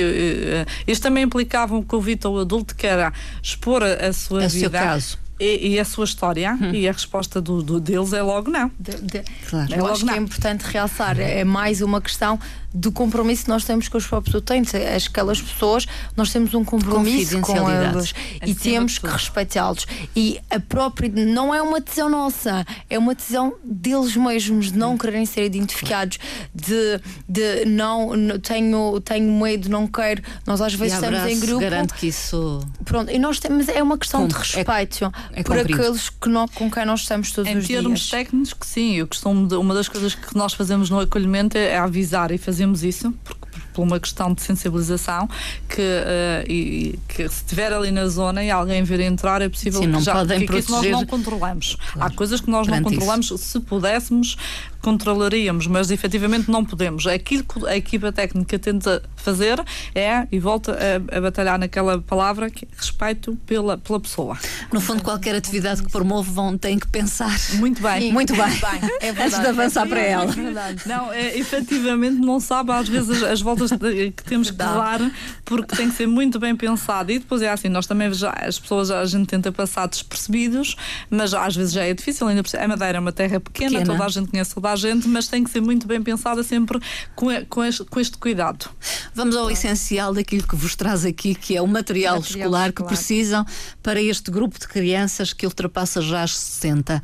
Isto também implicava um convite ao adulto que era expor a, sua É vida. seu caso. E, e a sua história e a resposta do, do- deles é logo não. De- de- Claro. Eu É logo acho que é não. importante realçar, é mais uma questão do compromisso que nós temos com os próprios utentes. As- Aquelas pessoas, nós temos um compromisso com eles e temos que respeitá-los. E a própria, não é uma decisão nossa, é uma decisão deles mesmos de não quererem ser identificados, de, de não, tenho, tenho medo, não quero. Nós às E vezes estamos em grupo. garanto que isso. Pronto, e nós temos, é uma questão de é- respeito é por aqueles que não, com quem nós estamos todos Em os termos dias. técnicos, que sim, eu costumo uma das coisas que nós fazemos no acolhimento é avisar e fazemos isso porque, por uma questão de sensibilização que, eh, e, que se estiver ali na zona e alguém vir entrar é possível Sim, que não já podem que, que isso nós proteger. não controlamos. Há coisas que nós não Perante controlamos, se pudéssemos controlaríamos, mas efetivamente não podemos. Aquilo que a equipa técnica tenta fazer é, e volta a, a batalhar naquela palavra, que é respeito pela, pela pessoa. No fundo, qualquer atividade que promovam tem que pensar. Muito bem. Sim, Muito bem. É Antes de avançar para ela. É. Não, é, efetivamente não sabe às vezes as, as voltas que temos que dar porque tem que ser muito bem pensado e depois é assim, nós também já, as pessoas a gente tenta passar despercebidos mas às vezes já é difícil, ainda a Madeira é uma terra pequena, Pequena. toda a gente conhece toda a gente mas tem que ser muito bem pensada sempre com, e- com, este, com este cuidado Vamos ao essencial daquilo que vos traz aqui, que é o material, Material escolar, que escolar. precisam para este grupo de crianças que ultrapassa já as 60.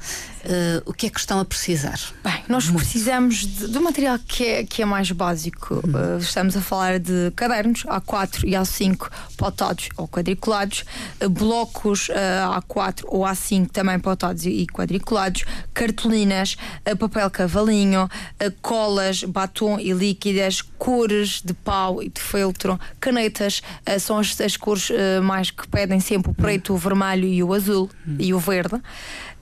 Eh, o que é que estão a precisar? Bem, nós precisamos de, um material que é, que é mais básico. Uh, estamos a falar de cadernos A4 e A5 potados ou quadriculados, uh, blocos uh, A4 ou A5 também potados e, quadriculados, cartolinas, uh, papel cavalinho, uh, colas, batom e líquidas, cores de pau e de feltro, canetas, uh, são as, as cores uh, mais que pedem sempre o preto, o vermelho e o azul e o verde.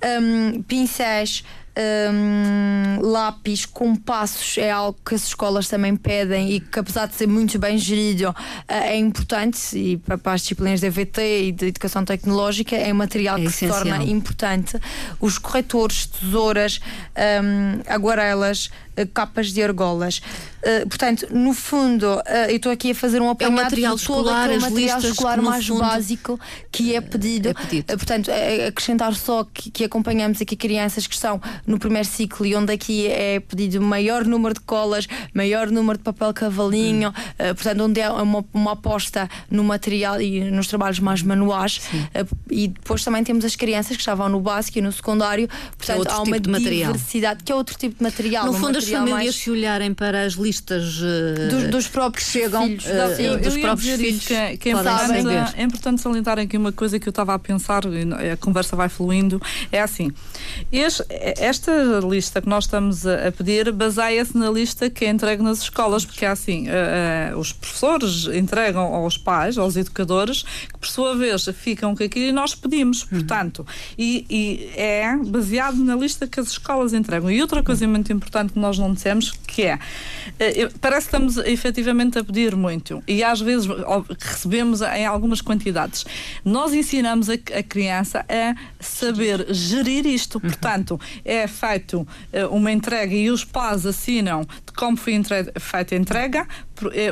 Um, pincéis, um, lápis, compassos é algo que as escolas também pedem e que, apesar de ser muito bem gerido, eh, é importante e para, as disciplinas de EVT e de Educação Tecnológica é material É que se essencial. torna importante. Os corretores, tesouras, um, aguarelas, eh, capas de argolas. Eh, portanto, no fundo, eh, eu estou aqui a fazer um apanhado material de todo escolar, aquele material listas escolar mais básico que é pedido. é pedido. Eh, Portanto, é- é acrescentar só que, que acompanhamos aqui crianças que estão no primeiro ciclo e onde aqui é pedido maior número de colas, maior número de papel cavalinho, eh, portanto, onde é uma, uma aposta no material e nos trabalhos mais manuais. Eh, e depois também temos as crianças que estavam no básico e no secundário, portanto, outro há tipo uma material. diversidade, que é outro tipo de material. no um fundo, as famílias, mais se olharem para as listas eh, dos, dos próprios que chegam, filhos. Sim. eu, dos eu próprios filhos que, é- que é, importante, é salientar aqui uma coisa que eu estava a pensar e não- a conversa vai fluindo. É assim: este- esta lista que nós estamos a, a pedir baseia-se na lista que é entregue nas escolas, porque é assim: eh, eh, os professores entregam aos pais, aos educadores, que por sua vez ficam com aquilo e nós pedimos, Uhum. portanto, e, e é baseado na lista que as escolas entregam. E outra coisa muito importante que nós não dissemos, que é, eu- parece que estamos efetivamente a pedir muito e às vezes recebemos em algumas quantidades. Nós ensinamos a, a criança a saber gerir isto, portanto, é feito eh, uma entrega e os pais assinam de como foi feita a entrega,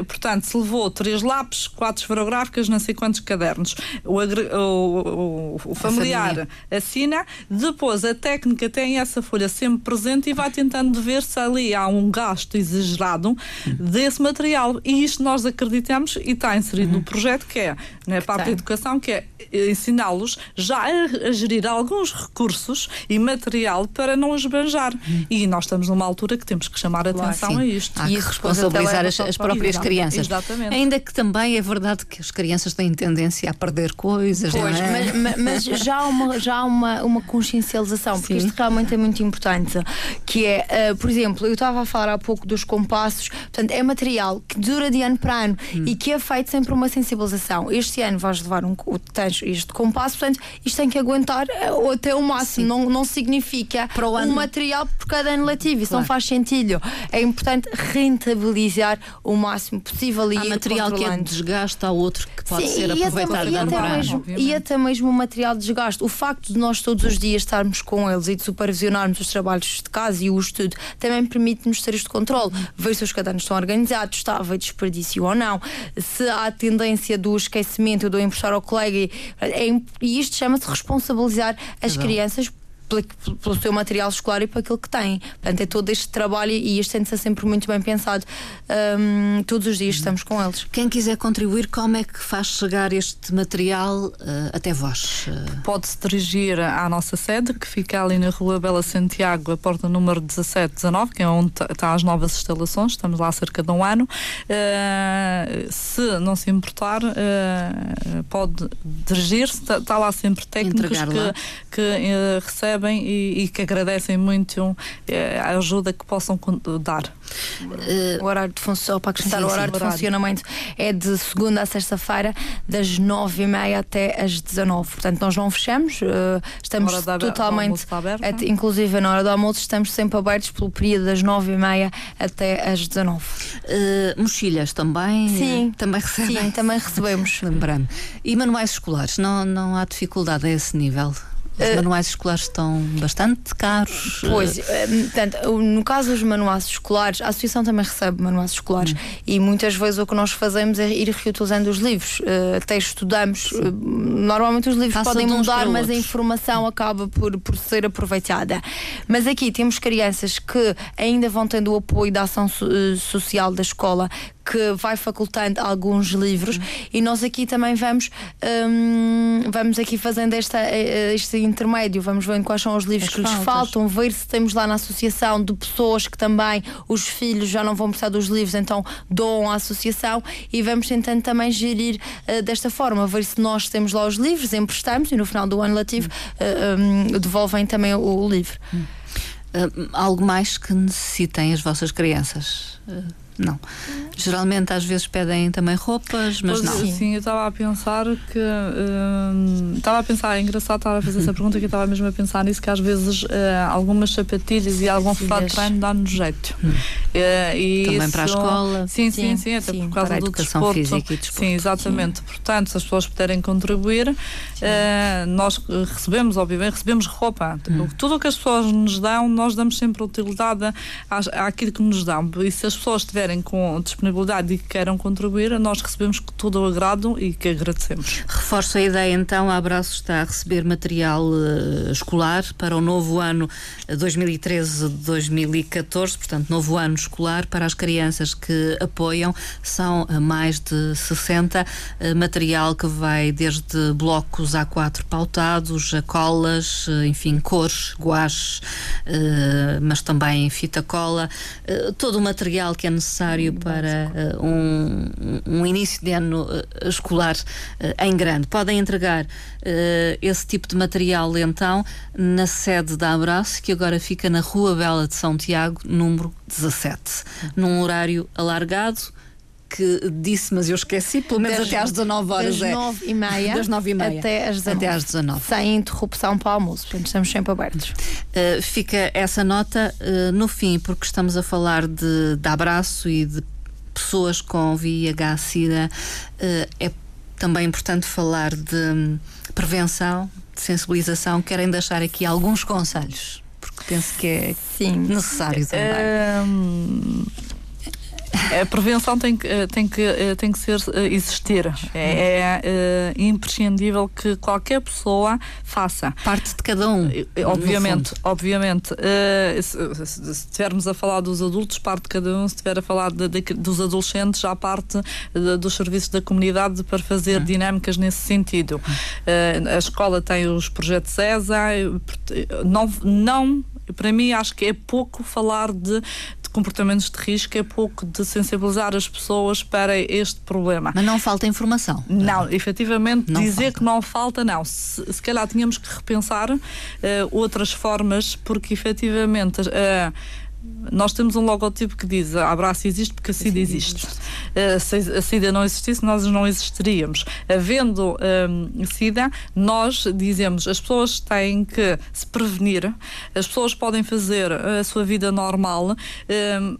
portanto, se levou três lápis, quatro esferográficas, não sei quantos cadernos. O, agre- o- o- o familiar assina, depois a técnica tem essa folha sempre presente e vai tentando ver se ali há um gasto exagerado desse material. E isto nós acreditamos e está inserido no projeto que é na parte da educação, que é eh, ensiná-los já a, a gerir alguns recursos e material para não esbanjar. E nós estamos numa altura que temos que chamar a atenção Sim. a isto. Há E que responsabilizar as, as para- próprias Exato, crianças. exatamente. Ainda que também é verdade que as crianças têm tendência a perder coisas, Pois, é? mas, mas- já há uma, já há uma, uma consciencialização, porque Sim. isto realmente é muito importante. Que é, eh, por exemplo, eu estava a falar há pouco dos compassos, portanto, é material que dura de ano para ano Hum. e que é feito sempre uma sensibilização. Este ano vais levar um, o- tens este compasso, portanto, isto tem que aguentar eh, até o máximo. Não, não significa Para o ano. um material por cada ano letivo. Isso Claro. não faz sentido. É importante rentabilizar o máximo possível e Há material que é de desgaste, há outro que pode Sim, ser e aproveitado até, e até para ano. mesmo, e até mesmo o material de desgaste. O facto de nós todos os dias estarmos com eles e de supervisionarmos os trabalhos de casa e o estudo também permite-nos ter este controle. Ver se os cadernos estão organizados, está a haver desperdício ou não, se há tendência do esquecimento, do emprestar ao colega. E, é e isto chama-se responsabilizar as um. crianças pelo seu material escolar e para aquilo que têm. Portanto, é todo este trabalho e isto tem de ser sempre muito bem pensado. Hum, todos os dias estamos com eles. Quem quiser contribuir, como é que faz chegar este material eh, até vós? Pode-se dirigir à nossa sede, que fica ali na Rua Bela Santiago, a porta número 1719, que é onde estão as novas instalações, estamos lá há cerca de um ano. Eh, se não se importar, eh, pode dirigir-se, está, está lá sempre técnicos que, que eh, recebem e, e que agradecem muito eh, a ajuda que possam dar. O horário de função, para acrescentar, Sim, o sim, horário de horário. funcionamento é de segunda a sexta-feira, das nove e meia até às 19. Portanto, nós não fechamos, eh, estamos totalmente. inclusive na hora do almoço, estamos sempre abertos pelo período das nove e meia até às 19. eh, mochilhas também? Sim. também recebem? Sim, também recebemos. Lembrando. E manuais escolares? Não, não há dificuldade a esse nível? Os Eh, manuais escolares estão bastante caros. Pois, eh, eh, portanto, o- no caso dos manuais escolares, a associação também recebe manuais escolares Hum. e muitas vezes o que nós fazemos é ir reutilizando os livros. Eh, até estudamos. eh, normalmente os livros Passa podem mudar, mas a informação acaba por, por ser aproveitada. Mas aqui temos crianças que ainda vão tendo o apoio da ação so- social da escola que vai facultando alguns livros e nós aqui também vamos hum, vamos aqui fazendo esta, eh, este intermédio, vamos vendo quais são os livros As que lhes faltas. faltam, ver se temos lá na associação de pessoas que também os filhos já não vão precisar dos livros, então doam à associação e vamos tentando também gerir eh, desta forma, ver se nós temos lá os livros, emprestamos e no final do ano letivo eh, hum, devolvem também o, o livro. eh, algo mais que necessitem as vossas crianças? Não. Geralmente às vezes pedem também roupas, mas Pois, não. Sim. Sim, eu estava a pensar que. hum, Estava a pensar, é engraçado estar a fazer essa pergunta que eu estava mesmo a pensar nisso, que às vezes eh, algumas sapatilhas e algum fato de treino dá-nos jeito. Eh, e Também para a isso- escola. Sim, sim, Sim, sim, até sim, por causa para a do educação desporto. física e desporto. Sim, exatamente. Portanto, se as pessoas puderem contribuir, eh, nós recebemos, obviamente, recebemos roupa. Hum. Tudo o que as pessoas nos dão, nós damos sempre utilidade às- àquilo que nos dão. E se as pessoas estiverem com disponibilidade e que queiram contribuir, nós recebemos todo o agrado e que agradecemos. Reforço a ideia então, a Abraço está a receber material eh, escolar para o novo ano eh, 2013-2014, portanto, novo ano escolar para as crianças que apoiam, são eh, mais de 60, eh, material que vai desde blocos A4 pautados, a colas, eh, enfim, cores, guaches, eh, mas também fita cola, eh, todo o material que é necessário para eh, um, um início de ano eh, escolar eh, em grande. Podem entregar esse tipo de material então na sede da Abraço, que agora fica na Rua Bela de São Tiago, número 17, num horário alargado. Que disse, mas eu esqueci, pelo menos Das- até às 19 horas. das é. nove e meia Das 9 e meia. até às 19. Até às 19. Sem interrupção para o almoço, portanto estamos sempre abertos. Uh, fica essa nota uh, no fim, porque estamos a falar de, de abraço e de pessoas com VIH-Sida. Uh, é também importante falar de hum, prevenção, de sensibilização. Querem deixar aqui alguns conselhos, porque penso que é Sim. necessário também. Hum, a prevenção tem que, eh, tem que, eh, tem que ser eh, existir. É, é, imprescindível que qualquer pessoa faça. Parte de cada um. Obviamente, obviamente. Se, estivermos a falar dos adultos, parte de cada um. Se estiver a falar de- de- dos adolescentes, já parte de- dos serviços da comunidade para fazer Hum. dinâmicas nesse sentido. Eh, a escola tem os projetos ESA. port- Não, não, para mim, acho que é pouco falar de comportamentos de risco, é pouco de sensibilizar as pessoas para este problema. Mas não falta informação. Não, efetivamente, Não dizer falta. que não falta, não. Se, se calhar tínhamos que repensar eh, outras formas, porque efetivamente. eh, nós temos um logotipo que diz a Abraço existe porque a SIDA existe. Eh, se a SIDA não existisse, nós não existiríamos. Havendo hum, SIDA, nós dizemos as pessoas têm que se prevenir, as pessoas podem fazer a sua vida normal. hum,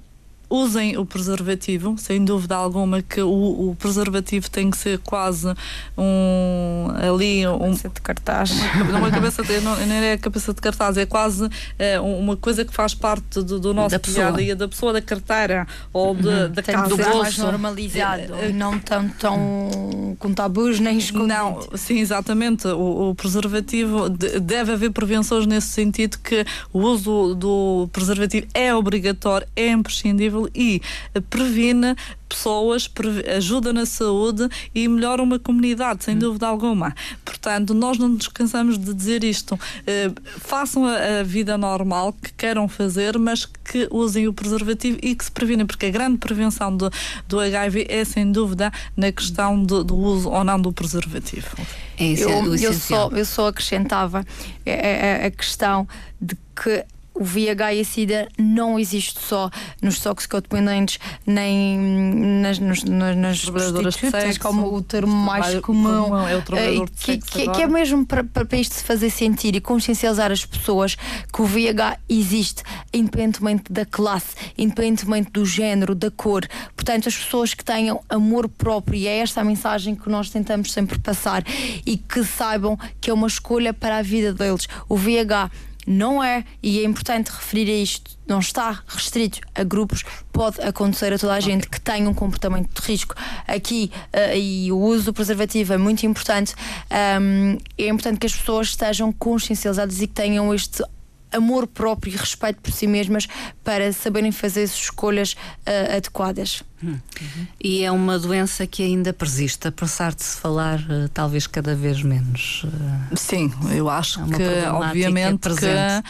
Usem o preservativo, sem dúvida alguma que o, o preservativo tem que ser quase um ali um, Cabeça de cartaz. uma cabeça de, não, não é a cabeça de cartaz, é quase eh, uma coisa que faz parte do, do nosso Da dia pessoa. a dia, da pessoa, da carteira ou de, da Tem casa. que ser do mais bolso. normalizado Eh, eh, e não tão, tão com tabus nem escondido. Não, sim, exatamente. O, o preservativo de- deve haver prevenções nesse sentido que o uso do preservativo é obrigatório, é imprescindível e eh, previne pessoas, ajuda na saúde e melhora uma comunidade, sem dúvida alguma. Portanto, nós não nos cansamos de dizer isto. Eh, façam a, a vida normal que queiram fazer, mas que usem o preservativo e que se previnem, porque a grande prevenção do, do HIV é, sem dúvida, na questão do, do uso ou não do preservativo. É isso, é eu, eu, só, eu só acrescentava a, a- a questão de que o VIH e a SIDA não existe só nos toxicodependentes nem nas, nas, nas prostitutas, sexo. como o termo mais comum. comum é de que, que, que é mesmo para, para para isto se fazer sentir e consciencializar as pessoas que o VIH existe independentemente da classe, independentemente do género, da cor. Portanto, as pessoas que tenham amor próprio, e é esta a mensagem que nós tentamos sempre passar, e que saibam que é uma escolha para a vida deles. O VIH não é, e é importante referir a isto, não está restrito a grupos, pode acontecer a toda a gente que tenha um comportamento de risco. Aqui, eh, e o uso do preservativo é muito importante, Ahm, é importante que as pessoas estejam consciencializadas e que tenham este amor próprio e respeito por si mesmas para saberem fazer as escolhas eh, adequadas. E é uma doença que ainda persiste, apesar de se falar eh, talvez cada vez menos. eh, Sim, eu acho É que obviamente que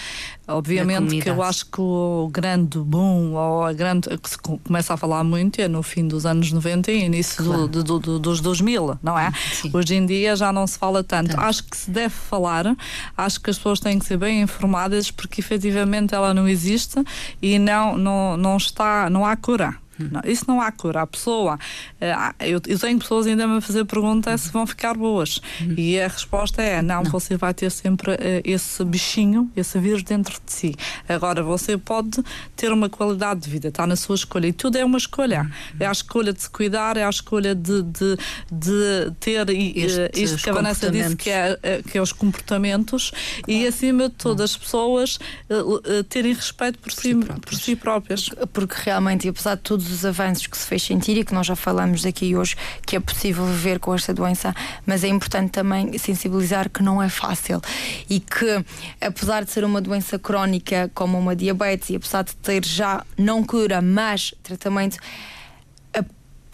obviamente que eu acho que o grande boom ou a grande que se co- começa a falar muito é no fim dos anos 90 e início Claro. do- do- do- dos 2000, não é? Sim. Hoje em dia já não se fala tanto. Tanto. Acho que se deve falar, acho que as pessoas têm que ser bem informadas porque efetivamente ela não existe e não não não está, não há cura. Não, isso não há cura. A pessoa, eh, eu, eu tenho pessoas ainda a me fazer pergunta se vão ficar boas. Hum. E a resposta é: não, você vai ter sempre eh, esse bichinho, esse vírus dentro de si. Agora, você pode ter uma qualidade de vida, está na sua escolha. E tudo é uma escolha. Hum. É a escolha de se cuidar, é a escolha de, de, de ter e, eh, Estes isto que a Vanessa disse que é, que é os comportamentos e, acima de tudo, as pessoas eh, eh, terem respeito por, si, por si próprias. porque realmente, e apesar de todos os avanços que se fez sentir e que nós já falamos aqui hoje, que é possível viver com esta doença, mas é importante também sensibilizar que não é fácil e que, apesar de ser uma doença crónica como uma diabetes e apesar de ter já não cura, mas tratamento.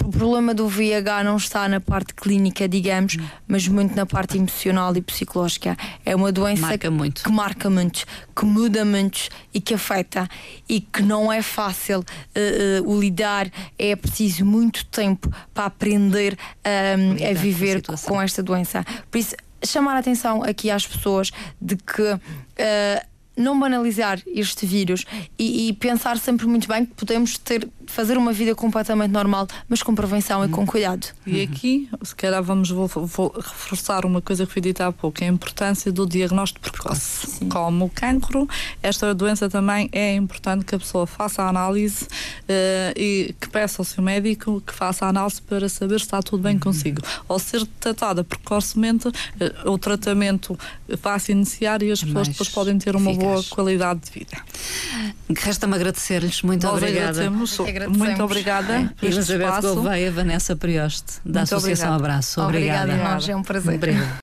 O problema do VIH não está na parte clínica, digamos, mas muito na parte emocional e psicológica. É uma doença Marca muito. que marca muito, que muda muito e que afeta e que não é fácil eh, eh, o lidar, é preciso muito tempo para aprender Lidar a com viver situação. com esta doença. Por isso, chamar a atenção aqui às pessoas de que. eh, não banalizar este vírus e, e pensar sempre muito bem que podemos ter, fazer uma vida completamente normal, mas com prevenção e com cuidado. E aqui, se calhar, vamos vou, vou reforçar uma coisa que foi dita há pouco: a importância do diagnóstico precoce. Como o cancro, esta doença também é importante que a pessoa faça a análise eh, e que peça ao seu médico que faça a análise para saber se está tudo bem consigo. Ou ser tratada precocemente, eh, o tratamento vai-se iniciar e as pessoas Mais depois podem ter uma boa eficaz. qualidade de vida. Resta-me agradecer-lhes. Muito Nós obrigada. agradecemos, Agradecemos. muito obrigada Elizabeth espaço. Gouveia, Vanessa Prioste, da Muito Associação obrigada. Abraço. Obrigada, Obrigada. a nós, é um prazer. Obrigada.